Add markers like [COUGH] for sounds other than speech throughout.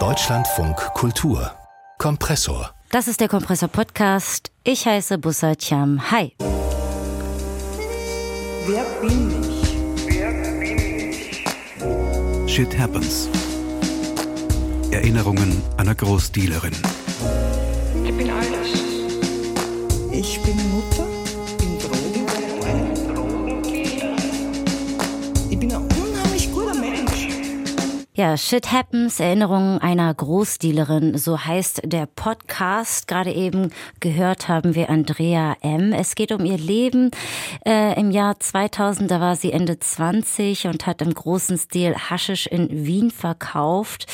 Deutschlandfunk Kultur Kompressor. Das ist der Kompressor Podcast. Ich heiße Bussa Cham. Hi. Wer bin ich? Wer bin ich? Shit Happens. Erinnerungen einer Großdealerin. Ich bin alles. Ich bin Mutter, Ja, Shit Happens, Erinnerungen einer Großdealerin, so heißt der Podcast. Gerade eben gehört haben wir Andrea M. Es geht um ihr Leben. Äh, Im Jahr 2000, da war sie Ende 20 und hat im großen Stil Haschisch in Wien verkauft.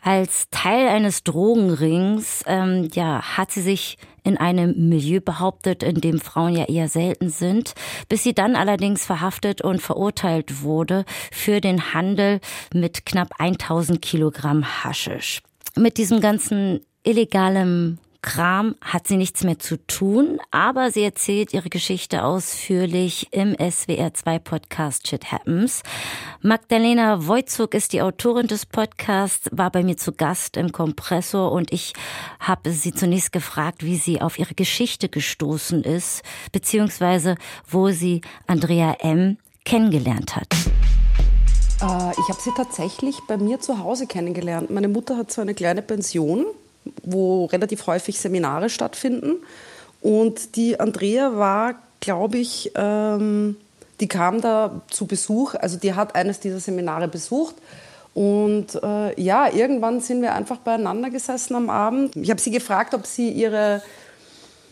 Als Teil eines Drogenrings ähm, ja, hat sie sich in einem Milieu behauptet, in dem Frauen ja eher selten sind, bis sie dann allerdings verhaftet und verurteilt wurde für den Handel mit knapp 1000 Kilogramm Haschisch. Mit diesem ganzen illegalem Kram hat sie nichts mehr zu tun, aber sie erzählt ihre Geschichte ausführlich im SWR2 Podcast Shit Happens. Magdalena Wojcuk ist die Autorin des Podcasts, war bei mir zu Gast im Kompressor und ich habe sie zunächst gefragt, wie sie auf ihre Geschichte gestoßen ist, beziehungsweise wo sie Andrea M. kennengelernt hat. Äh, ich habe sie tatsächlich bei mir zu Hause kennengelernt. Meine Mutter hat so eine kleine Pension wo relativ häufig Seminare stattfinden. Und die Andrea war, glaube ich, ähm, die kam da zu Besuch, also die hat eines dieser Seminare besucht. Und äh, ja, irgendwann sind wir einfach beieinander gesessen am Abend. Ich habe sie gefragt, ob sie ihre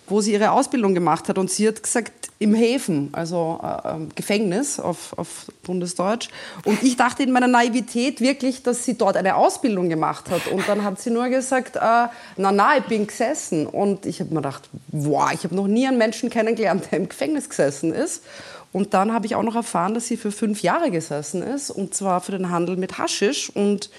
wo sie ihre Ausbildung gemacht hat. Und sie hat gesagt, im Häfen, also äh, Gefängnis auf, auf Bundesdeutsch. Und ich dachte in meiner Naivität wirklich, dass sie dort eine Ausbildung gemacht hat. Und dann hat sie nur gesagt, äh, na na, ich bin gesessen. Und ich habe mir gedacht, wow, ich habe noch nie einen Menschen kennengelernt, der im Gefängnis gesessen ist. Und dann habe ich auch noch erfahren, dass sie für fünf Jahre gesessen ist. Und zwar für den Handel mit Haschisch. Und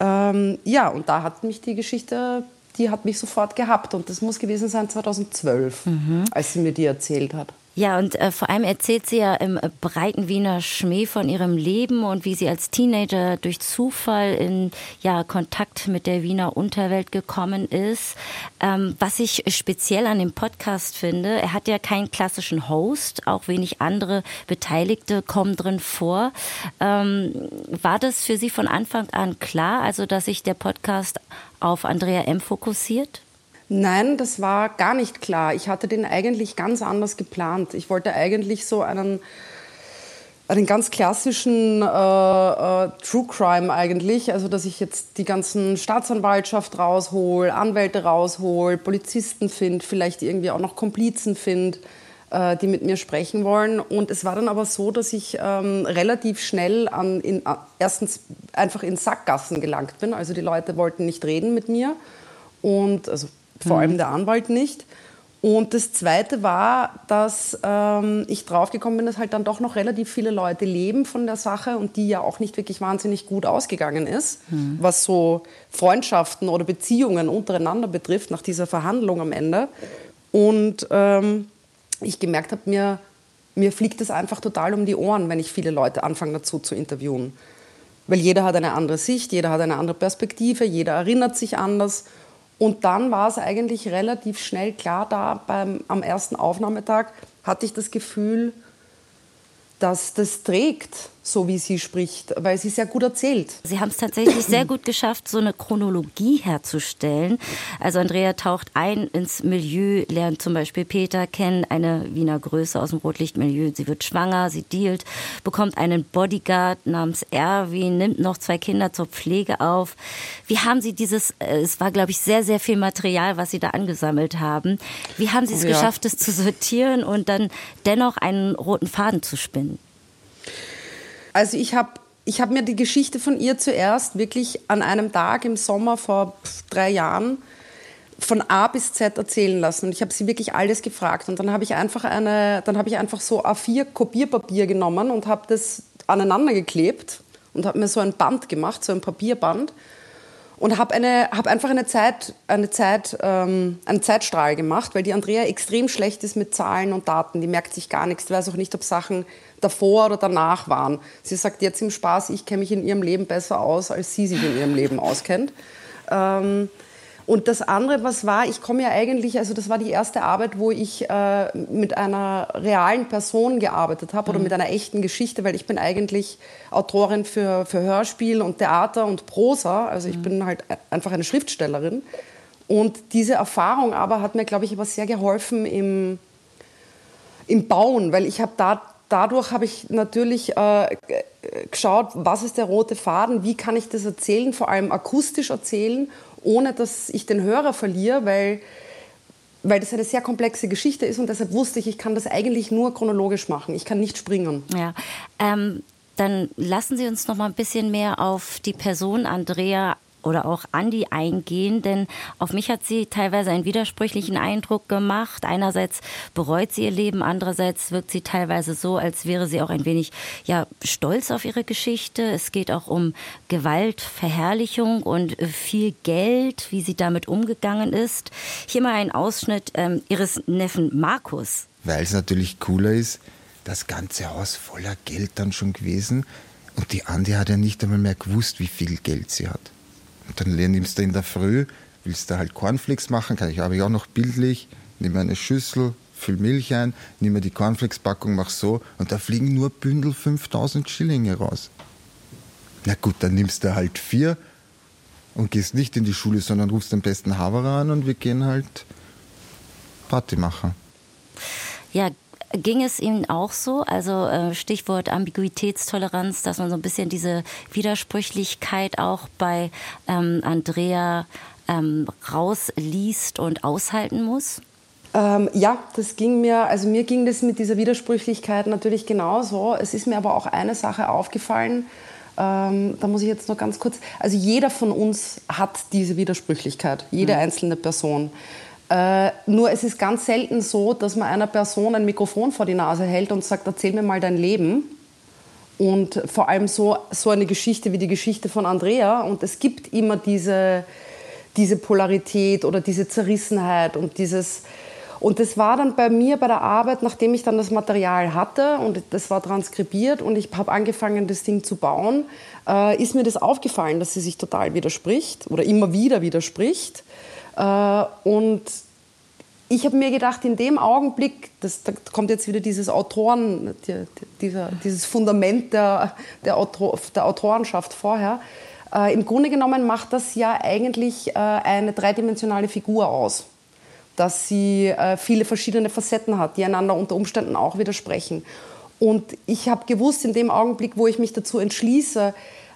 ähm, ja, und da hat mich die Geschichte die hat mich sofort gehabt. Und das muss gewesen sein 2012, mhm. als sie mir die erzählt hat. Ja, und äh, vor allem erzählt sie ja im äh, breiten Wiener Schmäh von ihrem Leben und wie sie als Teenager durch Zufall in ja, Kontakt mit der Wiener Unterwelt gekommen ist. Ähm, was ich speziell an dem Podcast finde, er hat ja keinen klassischen Host, auch wenig andere Beteiligte kommen drin vor. Ähm, war das für Sie von Anfang an klar, also dass sich der Podcast auf Andrea M. fokussiert? Nein, das war gar nicht klar. Ich hatte den eigentlich ganz anders geplant. Ich wollte eigentlich so einen, einen ganz klassischen äh, äh, True Crime eigentlich, also dass ich jetzt die ganzen Staatsanwaltschaft raushol, Anwälte raushol, Polizisten finde, vielleicht irgendwie auch noch Komplizen finde, äh, die mit mir sprechen wollen. Und es war dann aber so, dass ich ähm, relativ schnell an, in, erstens einfach in Sackgassen gelangt bin. Also die Leute wollten nicht reden mit mir und also vor allem mhm. der Anwalt nicht. Und das Zweite war, dass ähm, ich draufgekommen bin, dass halt dann doch noch relativ viele Leute leben von der Sache und die ja auch nicht wirklich wahnsinnig gut ausgegangen ist, mhm. was so Freundschaften oder Beziehungen untereinander betrifft nach dieser Verhandlung am Ende. Und ähm, ich gemerkt habe, mir, mir fliegt es einfach total um die Ohren, wenn ich viele Leute anfange dazu zu interviewen. Weil jeder hat eine andere Sicht, jeder hat eine andere Perspektive, jeder erinnert sich anders. Und dann war es eigentlich relativ schnell klar, da beim, am ersten Aufnahmetag hatte ich das Gefühl, dass das trägt, so wie sie spricht, weil sie sehr gut erzählt. Sie haben es tatsächlich sehr gut geschafft, so eine Chronologie herzustellen. Also Andrea taucht ein ins Milieu, lernt zum Beispiel Peter kennen, eine Wiener Größe aus dem Rotlichtmilieu. Sie wird schwanger, sie dealt, bekommt einen Bodyguard namens Erwin, nimmt noch zwei Kinder zur Pflege auf. Wie haben Sie dieses, äh, es war glaube ich sehr, sehr viel Material, was Sie da angesammelt haben. Wie haben Sie es oh, ja. geschafft, es zu sortieren und dann dennoch einen roten Faden zu spinnen? Also ich habe ich hab mir die Geschichte von ihr zuerst wirklich an einem Tag im Sommer vor drei Jahren von A bis Z erzählen lassen. Und ich habe sie wirklich alles gefragt. Und dann habe ich einfach eine, dann habe ich einfach so A4 Kopierpapier genommen und habe das aneinander geklebt und habe mir so ein Band gemacht, so ein Papierband und habe eine, hab einfach eine Zeit, eine Zeit, ähm, einen Zeitstrahl gemacht, weil die Andrea extrem schlecht ist mit Zahlen und Daten. Die merkt sich gar nichts. Weiß auch nicht, ob Sachen davor oder danach waren. Sie sagt jetzt im Spaß, ich kenne mich in ihrem Leben besser aus, als sie sich in ihrem Leben auskennt. Ähm, und das andere, was war, ich komme ja eigentlich, also das war die erste Arbeit, wo ich äh, mit einer realen Person gearbeitet habe oder mhm. mit einer echten Geschichte, weil ich bin eigentlich Autorin für, für Hörspiel und Theater und Prosa. Also ich mhm. bin halt einfach eine Schriftstellerin. Und diese Erfahrung aber hat mir, glaube ich, aber sehr geholfen im, im Bauen, weil ich habe da dadurch habe ich natürlich äh, geschaut, was ist der rote Faden, wie kann ich das erzählen, vor allem akustisch erzählen ohne dass ich den Hörer verliere, weil, weil das eine sehr komplexe Geschichte ist und deshalb wusste ich, ich kann das eigentlich nur chronologisch machen. Ich kann nicht springen. Ja, ähm, dann lassen Sie uns noch mal ein bisschen mehr auf die Person Andrea oder auch Andi eingehen, denn auf mich hat sie teilweise einen widersprüchlichen Eindruck gemacht. Einerseits bereut sie ihr Leben, andererseits wirkt sie teilweise so, als wäre sie auch ein wenig ja, stolz auf ihre Geschichte. Es geht auch um Gewaltverherrlichung und viel Geld, wie sie damit umgegangen ist. Hier mal ein Ausschnitt ähm, ihres Neffen Markus. Weil es natürlich cooler ist, das ganze Haus voller Geld dann schon gewesen. Und die Andi hat ja nicht einmal mehr gewusst, wie viel Geld sie hat. Und dann nimmst du in der Früh, willst du halt Cornflakes machen, kann ich ich auch noch bildlich, nimm eine Schüssel, füll Milch ein, nimm mir die Cornflakes-Packung, mach so und da fliegen nur Bündel 5000 Schillinge raus. Na gut, dann nimmst du halt vier und gehst nicht in die Schule, sondern rufst den besten Haverer an und wir gehen halt Party machen. Ja, Ging es Ihnen auch so? Also äh, Stichwort Ambiguitätstoleranz, dass man so ein bisschen diese Widersprüchlichkeit auch bei ähm, Andrea ähm, rausliest und aushalten muss? Ähm, ja, das ging mir, also mir ging das mit dieser Widersprüchlichkeit natürlich genauso. Es ist mir aber auch eine Sache aufgefallen, ähm, da muss ich jetzt noch ganz kurz, also jeder von uns hat diese Widersprüchlichkeit, jede mhm. einzelne Person. Äh, nur es ist ganz selten so, dass man einer Person ein Mikrofon vor die Nase hält und sagt, erzähl mir mal dein Leben. Und vor allem so, so eine Geschichte wie die Geschichte von Andrea. Und es gibt immer diese, diese Polarität oder diese Zerrissenheit und dieses... Und das war dann bei mir bei der Arbeit, nachdem ich dann das Material hatte und das war transkribiert und ich habe angefangen, das Ding zu bauen, äh, ist mir das aufgefallen, dass sie sich total widerspricht oder immer wieder widerspricht. Äh, und ich habe mir gedacht, in dem Augenblick, das, da kommt jetzt wieder dieses Autoren, die, dieser, dieses Fundament der, der, Autor, der Autorenschaft vorher. Äh, Im Grunde genommen macht das ja eigentlich äh, eine dreidimensionale Figur aus, dass sie äh, viele verschiedene Facetten hat, die einander unter Umständen auch widersprechen. Und ich habe gewusst, in dem Augenblick, wo ich mich dazu entschließe,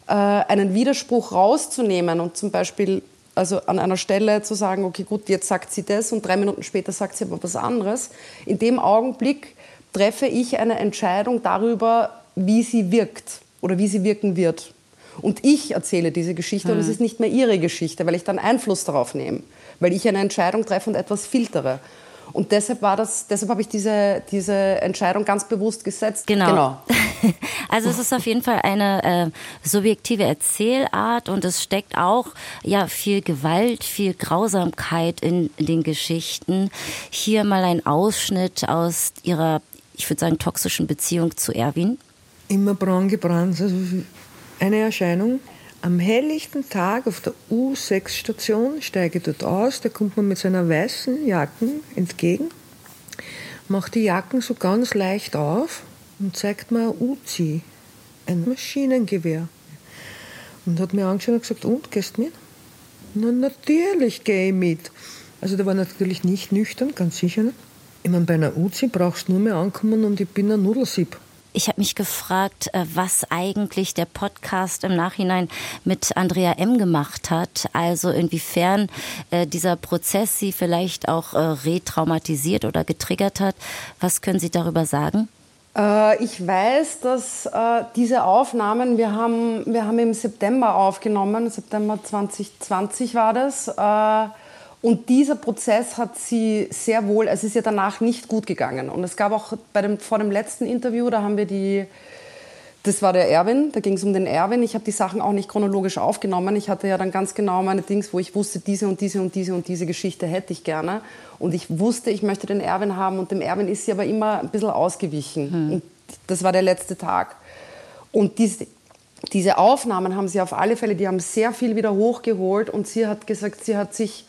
äh, einen Widerspruch rauszunehmen und zum Beispiel also an einer Stelle zu sagen, okay, gut, jetzt sagt sie das und drei Minuten später sagt sie aber was anderes. In dem Augenblick treffe ich eine Entscheidung darüber, wie sie wirkt oder wie sie wirken wird. Und ich erzähle diese Geschichte hm. und es ist nicht mehr ihre Geschichte, weil ich dann Einfluss darauf nehme, weil ich eine Entscheidung treffe und etwas filtere. Und deshalb war das, deshalb habe ich diese, diese Entscheidung ganz bewusst gesetzt. Genau. genau. [LAUGHS] [LAUGHS] Also es ist auf jeden Fall eine äh, subjektive Erzählart und es steckt auch ja viel Gewalt, viel Grausamkeit in, in den Geschichten. Hier mal ein Ausschnitt aus ihrer, ich würde sagen, toxischen Beziehung zu Erwin. Immer braun gebrannt, also eine Erscheinung, am helllichten Tag auf der U6-Station steige dort aus, da kommt man mit seiner weißen Jacken entgegen, macht die Jacken so ganz leicht auf und zeigt mir ein Uzi, ein Maschinengewehr. Und hat mir angeschaut und gesagt, und, gehst mit? Na, natürlich gehe ich mit. Also der war natürlich nicht nüchtern, ganz sicher nicht. Ich meine, bei einer Uzi brauchst du nur mehr ankommen und ich bin ein Nudelsieb. Ich habe mich gefragt, äh, was eigentlich der Podcast im Nachhinein mit Andrea M. gemacht hat. Also inwiefern äh, dieser Prozess sie vielleicht auch äh, retraumatisiert oder getriggert hat. Was können Sie darüber sagen? Äh, ich weiß, dass äh, diese Aufnahmen, wir haben, wir haben im September aufgenommen, September 2020 war das. Äh, und dieser Prozess hat sie sehr wohl, es ist ja danach nicht gut gegangen. Und es gab auch bei dem, vor dem letzten Interview, da haben wir die, das war der Erwin, da ging es um den Erwin. Ich habe die Sachen auch nicht chronologisch aufgenommen. Ich hatte ja dann ganz genau meine Dings, wo ich wusste, diese und diese und diese und diese Geschichte hätte ich gerne. Und ich wusste, ich möchte den Erwin haben und dem Erwin ist sie aber immer ein bisschen ausgewichen. Hm. Und das war der letzte Tag. Und diese, diese Aufnahmen haben sie auf alle Fälle, die haben sehr viel wieder hochgeholt und sie hat gesagt, sie hat sich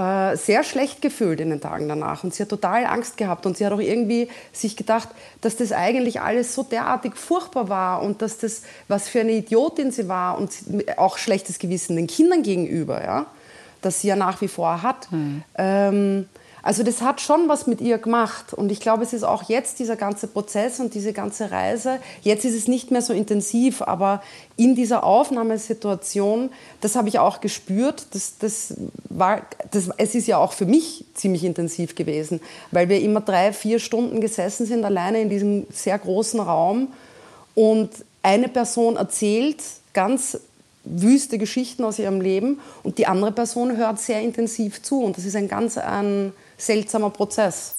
äh, sehr schlecht gefühlt in den Tagen danach und sie hat total Angst gehabt und sie hat auch irgendwie sich gedacht, dass das eigentlich alles so derartig furchtbar war und dass das, was für eine Idiotin sie war und auch schlechtes Gewissen den Kindern gegenüber, ja, das sie ja nach wie vor hat. Hm. Ähm, also das hat schon was mit ihr gemacht. Und ich glaube, es ist auch jetzt dieser ganze Prozess und diese ganze Reise. Jetzt ist es nicht mehr so intensiv, aber in dieser Aufnahmesituation, das habe ich auch gespürt. Das, das war, das, es ist ja auch für mich ziemlich intensiv gewesen, weil wir immer drei, vier Stunden gesessen sind, alleine in diesem sehr großen Raum. Und eine Person erzählt ganz wüste Geschichten aus ihrem Leben und die andere Person hört sehr intensiv zu. Und das ist ein ganz ein seltsamer Prozess.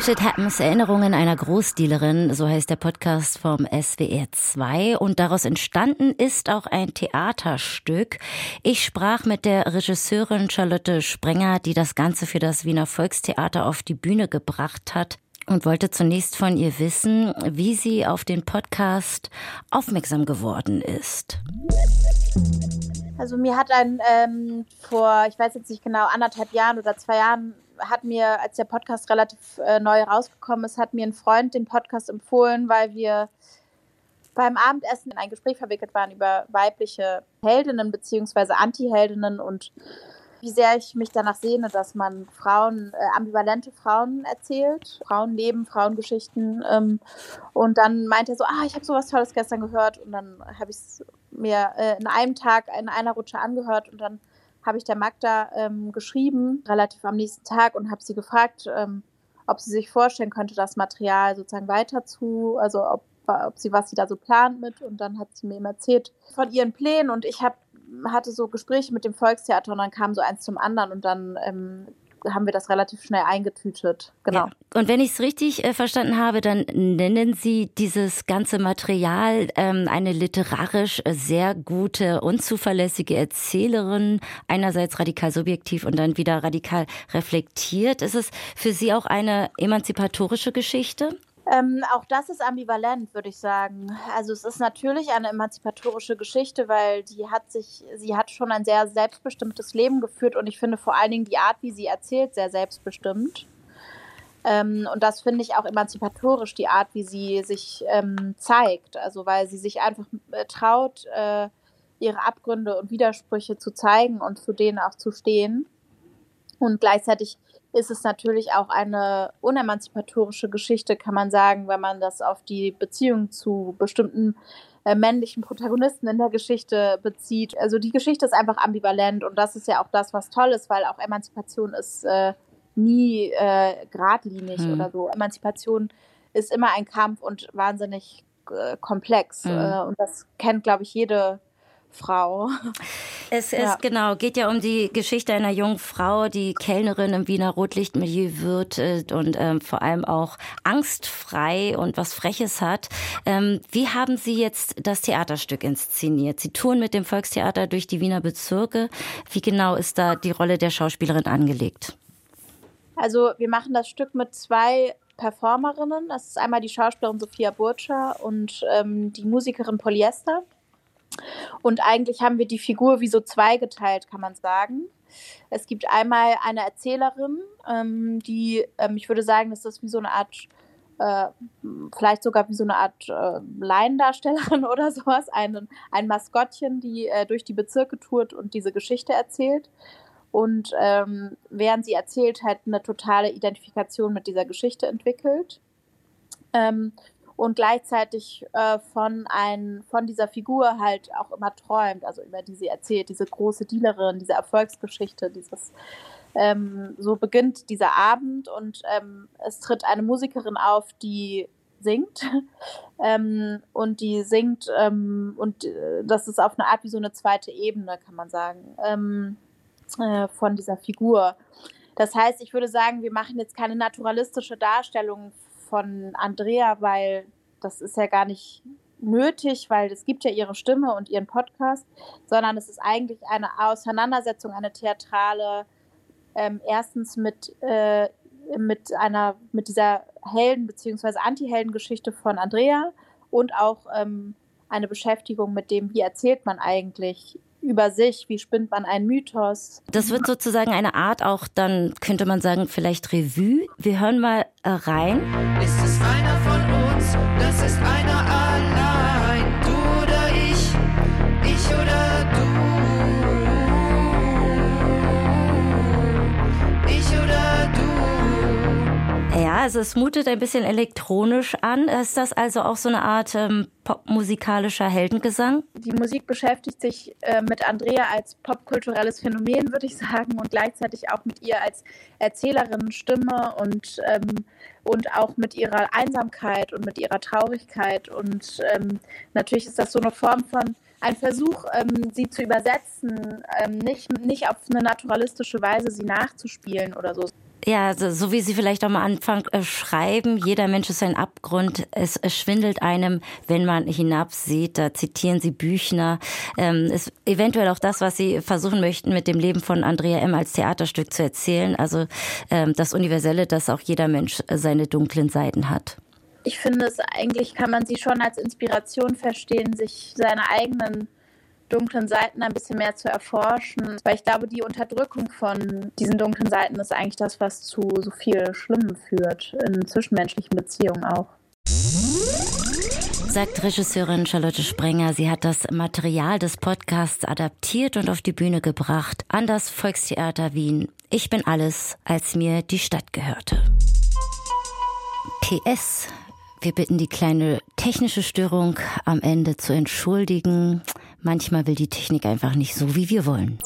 Shit Happens, Erinnerungen einer Großdealerin, so heißt der Podcast vom SWR 2 und daraus entstanden ist auch ein Theaterstück. Ich sprach mit der Regisseurin Charlotte Sprenger, die das Ganze für das Wiener Volkstheater auf die Bühne gebracht hat und wollte zunächst von ihr wissen, wie sie auf den Podcast aufmerksam geworden ist. Also mir hat ein ähm, vor, ich weiß jetzt nicht genau, anderthalb Jahren oder zwei Jahren hat mir, als der Podcast relativ äh, neu rausgekommen ist, hat mir ein Freund den Podcast empfohlen, weil wir beim Abendessen in ein Gespräch verwickelt waren über weibliche Heldinnen bzw. Anti-Heldinnen und wie sehr ich mich danach sehne, dass man Frauen, äh, ambivalente Frauen erzählt, Frauenleben, Frauengeschichten. Ähm, und dann meinte er so, ah, ich habe sowas Tolles gestern gehört. Und dann habe ich es mir äh, in einem Tag in einer Rutsche angehört und dann habe ich der Magda ähm, geschrieben, relativ am nächsten Tag und habe sie gefragt, ähm, ob sie sich vorstellen könnte, das Material sozusagen weiter zu, also ob, ob sie, was sie da so plant mit. Und dann hat sie mir eben erzählt von ihren Plänen und ich habe hatte so Gespräche mit dem Volkstheater und dann kam so eins zum anderen und dann ähm, haben wir das relativ schnell eingetütet. Genau. Ja. Und wenn ich es richtig äh, verstanden habe, dann nennen Sie dieses ganze Material ähm, eine literarisch sehr gute, unzuverlässige Erzählerin, einerseits radikal subjektiv und dann wieder radikal reflektiert. Ist es für Sie auch eine emanzipatorische Geschichte? Ähm, auch das ist ambivalent, würde ich sagen. Also es ist natürlich eine emanzipatorische Geschichte, weil die hat sich, sie hat schon ein sehr selbstbestimmtes Leben geführt und ich finde vor allen Dingen die Art, wie sie erzählt, sehr selbstbestimmt. Ähm, und das finde ich auch emanzipatorisch, die Art, wie sie sich ähm, zeigt. Also weil sie sich einfach äh, traut, äh, ihre Abgründe und Widersprüche zu zeigen und zu denen auch zu stehen. Und gleichzeitig ist es natürlich auch eine unemanzipatorische Geschichte, kann man sagen, wenn man das auf die Beziehung zu bestimmten äh, männlichen Protagonisten in der Geschichte bezieht. Also die Geschichte ist einfach ambivalent und das ist ja auch das, was toll ist, weil auch Emanzipation ist äh, nie äh, geradlinig hm. oder so. Emanzipation ist immer ein Kampf und wahnsinnig äh, komplex. Hm. Äh, und das kennt, glaube ich, jede Frau. Es ist ja. genau, geht ja um die Geschichte einer jungen Frau, die Kellnerin im Wiener Rotlichtmilieu wird äh, und ähm, vor allem auch angstfrei und was Freches hat. Ähm, wie haben Sie jetzt das Theaterstück inszeniert? Sie touren mit dem Volkstheater durch die Wiener Bezirke. Wie genau ist da die Rolle der Schauspielerin angelegt? Also wir machen das Stück mit zwei Performerinnen. Das ist einmal die Schauspielerin Sophia Burtscher und ähm, die Musikerin Polyester. Und eigentlich haben wir die Figur wie so zweigeteilt, kann man sagen. Es gibt einmal eine Erzählerin, ähm, die, ähm, ich würde sagen, das ist wie so eine Art, äh, vielleicht sogar wie so eine Art äh, Laiendarstellerin [LAUGHS] oder sowas, ein, ein Maskottchen, die äh, durch die Bezirke tourt und diese Geschichte erzählt. Und ähm, während sie erzählt, halt eine totale Identifikation mit dieser Geschichte entwickelt. Und gleichzeitig äh, von, ein, von dieser Figur halt auch immer träumt, also über die sie erzählt, diese große Dealerin, diese Erfolgsgeschichte, dieses ähm, so beginnt dieser Abend und ähm, es tritt eine Musikerin auf, die singt [LAUGHS] ähm, und die singt ähm, und äh, das ist auf eine Art wie so eine zweite Ebene, kann man sagen, ähm, äh, von dieser Figur. Das heißt, ich würde sagen, wir machen jetzt keine naturalistische Darstellung von Andrea, weil das ist ja gar nicht nötig, weil es gibt ja ihre Stimme und ihren Podcast, sondern es ist eigentlich eine Auseinandersetzung, eine theatrale, ähm, erstens mit äh, mit einer, mit dieser Helden- bzw. Anti-Helden-Geschichte von Andrea und auch ähm, eine Beschäftigung mit dem, wie erzählt man eigentlich über sich, wie spinnt man einen Mythos. Das wird sozusagen eine Art auch dann, könnte man sagen, vielleicht Revue. Wir hören mal äh, rein. Ist es einer von uns? Das ist einer also es mutet ein bisschen elektronisch an. Ist das also auch so eine Art ähm, popmusikalischer Heldengesang? Die Musik beschäftigt sich äh, mit Andrea als popkulturelles Phänomen, würde ich sagen, und gleichzeitig auch mit ihr als Erzählerin, Stimme und, ähm, und auch mit ihrer Einsamkeit und mit ihrer Traurigkeit. Und ähm, natürlich ist das so eine Form von ein Versuch, ähm, sie zu übersetzen, ähm, nicht, nicht auf eine naturalistische Weise sie nachzuspielen oder so. Ja, so, so wie Sie vielleicht am Anfang äh, schreiben, jeder Mensch ist ein Abgrund. Es, es schwindelt einem, wenn man hinabsieht. Da zitieren Sie Büchner. Ähm, ist eventuell auch das, was Sie versuchen möchten, mit dem Leben von Andrea M. als Theaterstück zu erzählen. Also ähm, das Universelle, dass auch jeder Mensch seine dunklen Seiten hat. Ich finde es eigentlich, kann man sie schon als Inspiration verstehen, sich seine eigenen dunklen Seiten ein bisschen mehr zu erforschen, weil ich glaube, die Unterdrückung von diesen dunklen Seiten ist eigentlich das, was zu so viel Schlimmem führt, in zwischenmenschlichen Beziehungen auch. Sagt Regisseurin Charlotte Sprenger, sie hat das Material des Podcasts adaptiert und auf die Bühne gebracht an das Volkstheater Wien. Ich bin alles, als mir die Stadt gehörte. PS. Wir bitten die kleine technische Störung am Ende zu entschuldigen. Manchmal will die Technik einfach nicht so, wie wir wollen.